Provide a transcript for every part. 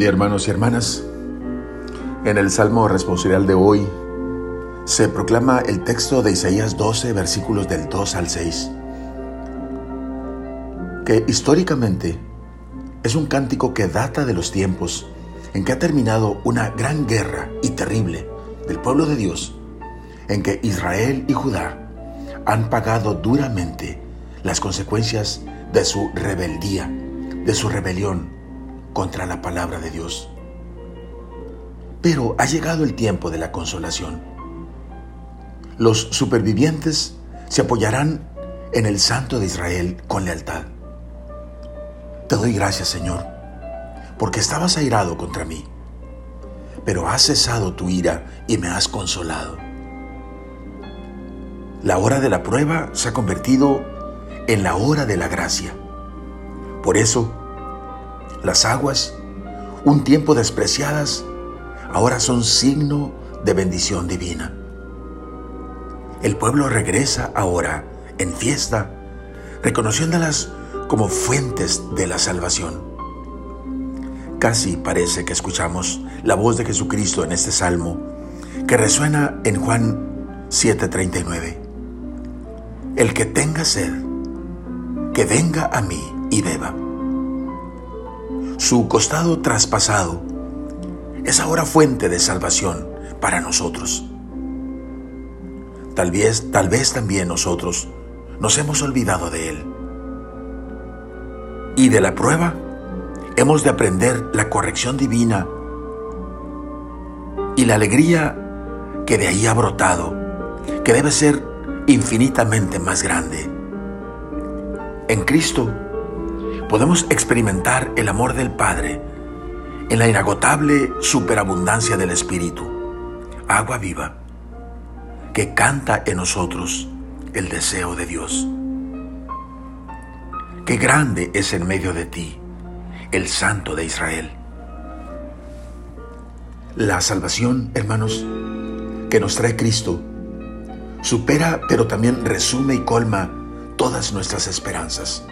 día hermanos y hermanas. En el Salmo responsorial de hoy se proclama el texto de Isaías 12, versículos del 2 al 6, que históricamente es un cántico que data de los tiempos en que ha terminado una gran guerra y terrible del pueblo de Dios, en que Israel y Judá han pagado duramente las consecuencias de su rebeldía, de su rebelión contra la palabra de Dios. Pero ha llegado el tiempo de la consolación. Los supervivientes se apoyarán en el Santo de Israel con lealtad. Te doy gracias, Señor, porque estabas airado contra mí, pero has cesado tu ira y me has consolado. La hora de la prueba se ha convertido en la hora de la gracia. Por eso, las aguas, un tiempo despreciadas, ahora son signo de bendición divina. El pueblo regresa ahora en fiesta, reconociéndolas como fuentes de la salvación. Casi parece que escuchamos la voz de Jesucristo en este salmo, que resuena en Juan 7:39. El que tenga sed, que venga a mí y beba su costado traspasado, es ahora fuente de salvación para nosotros. Tal vez, tal vez también nosotros nos hemos olvidado de Él. Y de la prueba hemos de aprender la corrección divina y la alegría que de ahí ha brotado, que debe ser infinitamente más grande. En Cristo podemos experimentar el amor del Padre en la inagotable superabundancia del Espíritu, agua viva, que canta en nosotros el deseo de Dios. Qué grande es en medio de ti el Santo de Israel. La salvación, hermanos, que nos trae Cristo, supera pero también resume y colma todas nuestras esperanzas.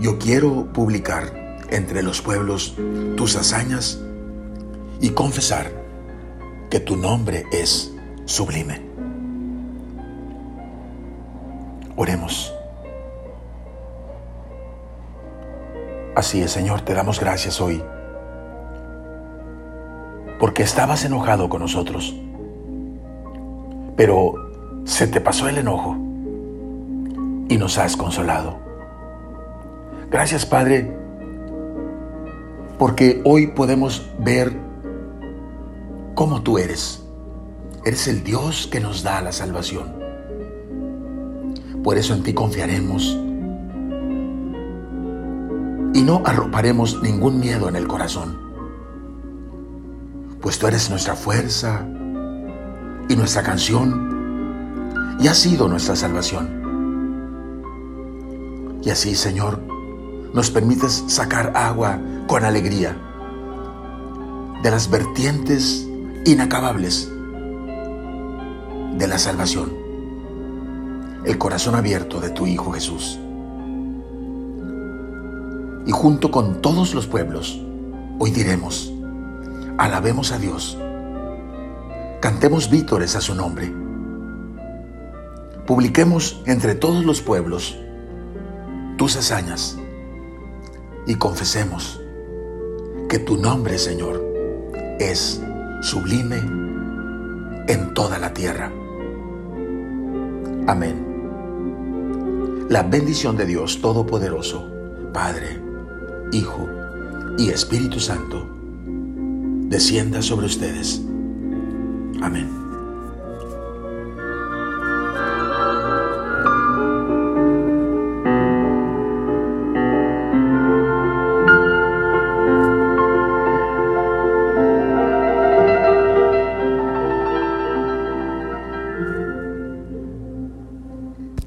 Yo quiero publicar entre los pueblos tus hazañas y confesar que tu nombre es sublime. Oremos. Así es, Señor, te damos gracias hoy, porque estabas enojado con nosotros, pero se te pasó el enojo y nos has consolado. Gracias Padre, porque hoy podemos ver cómo tú eres. Eres el Dios que nos da la salvación. Por eso en ti confiaremos y no arroparemos ningún miedo en el corazón, pues tú eres nuestra fuerza y nuestra canción y has sido nuestra salvación. Y así, Señor, nos permites sacar agua con alegría de las vertientes inacabables de la salvación, el corazón abierto de tu Hijo Jesús. Y junto con todos los pueblos, hoy diremos, alabemos a Dios, cantemos vítores a su nombre, publiquemos entre todos los pueblos tus hazañas y confesemos que tu nombre, Señor, es sublime en toda la tierra. Amén. La bendición de Dios Todopoderoso, Padre, Hijo y Espíritu Santo, descienda sobre ustedes. Amén.